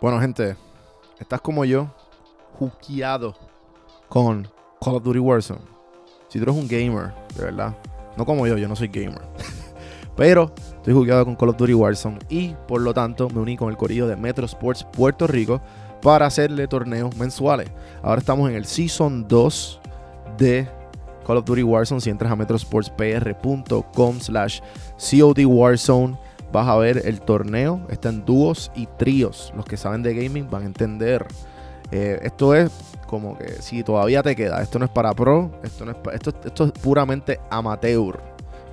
Bueno, gente, estás como yo, juqueado con Call of Duty Warzone. Si tú eres un gamer, de verdad, no como yo, yo no soy gamer. Pero estoy jugueado con Call of Duty Warzone y por lo tanto me uní con el corillo de Metro Sports Puerto Rico para hacerle torneos mensuales. Ahora estamos en el Season 2 de Call of Duty Warzone. Si entras a metrosportspr.com slash COD Warzone, vas a ver el torneo. Está en dúos y tríos. Los que saben de gaming van a entender. Eh, esto es como que si todavía te queda, esto no es para pro, esto, no es esto, esto es puramente amateur.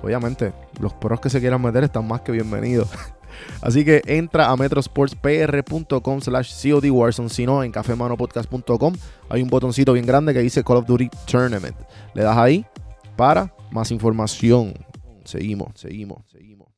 Obviamente, los pros que se quieran meter están más que bienvenidos. Así que entra a metrosportspr.com slash COD Warzone, si no, en cafemanopodcast.com hay un botoncito bien grande que dice Call of Duty Tournament. Le das ahí para más información. Seguimos, seguimos, seguimos.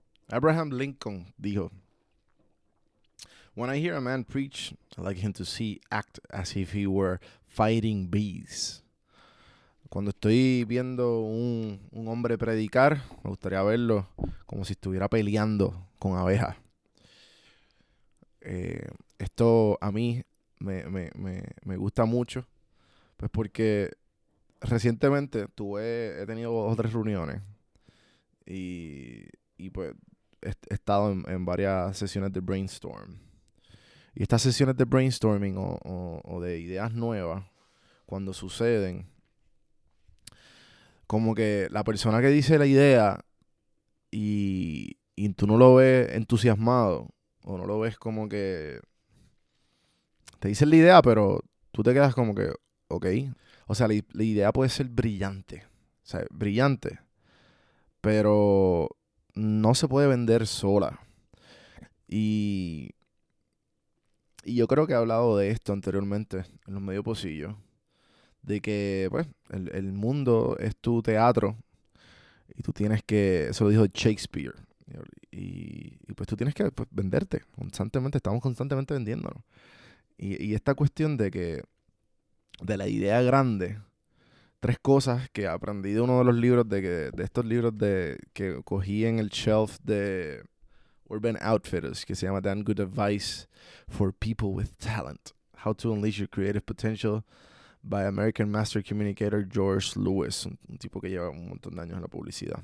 Abraham Lincoln dijo, When I hear a man preach, I like him to see act as if he were fighting bees. Cuando estoy viendo un, un hombre predicar, me gustaría verlo como si estuviera peleando con abejas. Eh, esto a mí me, me, me, me, gusta mucho, pues porque recientemente tuve, he tenido otras reuniones y, y pues he, estado en, varias sesiones de brainstorm. Y estas sesiones de brainstorming o, de ideas nuevas, cuando suceden, como que la persona que dice la idea y, y, tú no lo ves entusiasmado o no lo ves como que te dice la idea, pero tú te quedas como que, ok. O sea, la, la idea puede ser brillante, o sea, brillante, pero no se puede vender sola. Y, y yo creo que he hablado de esto anteriormente en los medios posillos de que pues el, el, mundo es tu teatro y tú tienes que, eso lo dijo Shakespeare, y, y pues tú tienes que pues, venderte constantemente, estamos constantemente vendiéndonos. Y, y, esta cuestión de que, de la idea grande, tres cosas que aprendí de uno de los libros, de, que, de estos libros de, que cogí en el shelf de Urban Outfitters, que se llama Dan Good Advice for People with Talent, How to Unleash Your Creative Potential by American Master Communicator George Lewis, un, tipo que lleva un montón de años en la publicidad.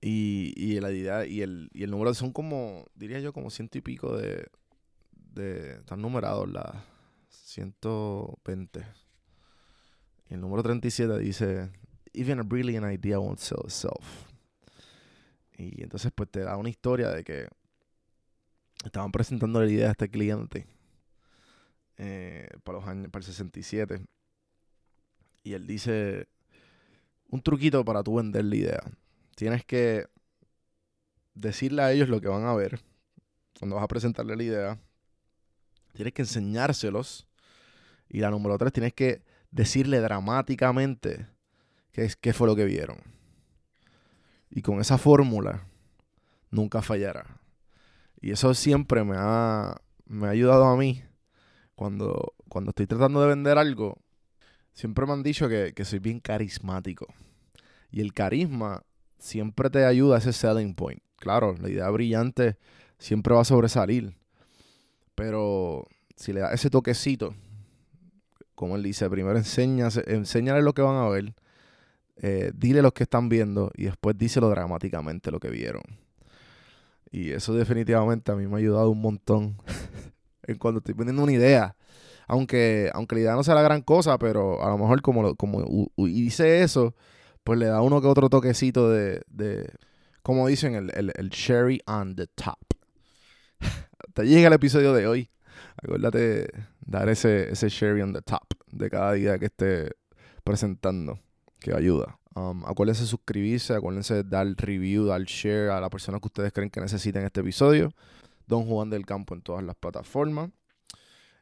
Y, y la idea y el, y el número son como, diría yo, como ciento y pico de, de están numerados las 120. El número 37 dice, even a brilliant idea won't sell itself. Y entonces pues te da una historia de que estaban presentando la idea a este cliente eh, para los años, para el 67. Y él dice, un truquito para tú vender la idea. Tienes que decirle a ellos lo que van a ver cuando vas a presentarle la idea. Tienes que enseñárselos. Y la número tres, tienes que decirle dramáticamente qué, qué fue lo que vieron. Y con esa fórmula, nunca fallará. Y eso siempre me ha, me ha ayudado a mí cuando, cuando estoy tratando de vender algo, siempre me han dicho que, que, soy bien carismático. Y el carisma siempre te ayuda a ese selling point. Claro, la idea brillante siempre va a sobresalir. Pero si le das ese toquecito, como él dice, primero enséñale lo que van a ver, eh, dile lo que están viendo y después díselo dramáticamente lo que vieron. Y eso definitivamente a mí me ha ayudado un montón en cuando estoy vendiendo una idea. Aunque, aunque la idea no sea la gran cosa, pero a lo mejor como, como hice eso, pues le da uno que otro toquecito de, de como dicen, el, el, el cherry on the top. Te llega el episodio de hoy. Acuérdate dar ese, ese cherry on the top de cada día que esté presentando, que ayuda. Um, acuérdense de suscribirse, acuérdense de dar review, dar share a la persona que ustedes creen que necesiten este episodio. Don Juan del Campo en todas las plataformas.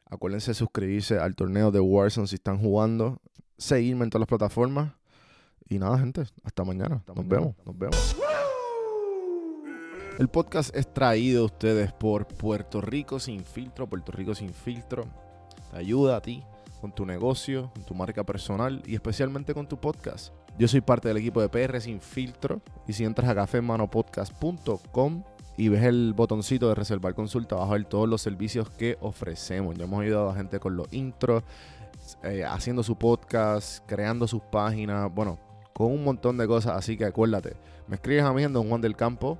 Acuérdense de suscribirse al torneo de Warzone si están jugando. Seguirme en todas las plataformas. Y nada, gente, hasta mañana. nos vemos, nos vemos. El podcast es traído a ustedes por Puerto Rico Sin Filtro. Puerto Rico Sin Filtro te ayuda a ti con tu negocio, con tu marca personal y especialmente con tu podcast. Yo soy parte del equipo de PR Sin Filtro y si entras a cafemanopodcast.com y ves el botoncito de reservar consulta, vas a ver todos los servicios que ofrecemos. Ya hemos ayudado a gente con los intros, eh, haciendo su podcast, creando sus páginas, bueno, con un montón de cosas. Así que acuérdate, me escribes a mí en Don Juan del Campo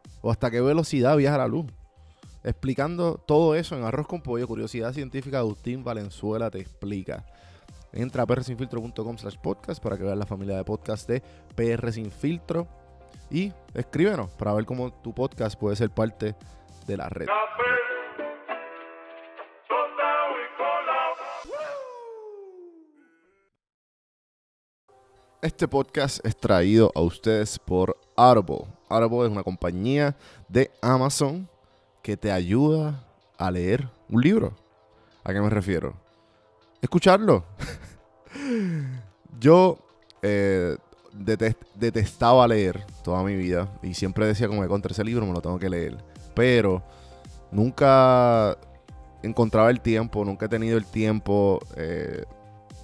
o hasta qué velocidad viaja la luz explicando todo eso en Arroz con Pollo, Curiosidad Científica, Agustín Valenzuela te explica. Entra a prsinfiltro.com slash podcast para que veas la familia de podcast de PR Sin Filtro y escríbenos para ver cómo tu podcast puede ser parte de la red. Este podcast es traído a ustedes por Audible. Audible es una compañía de Amazon que te ayuda a leer un libro. ¿A qué me refiero? Escucharlo. Yo eh, detestaba leer toda mi vida y siempre decía como que contra ese libro me lo tengo que leer. Pero nunca encontraba el tiempo, nunca he tenido el tiempo. Eh,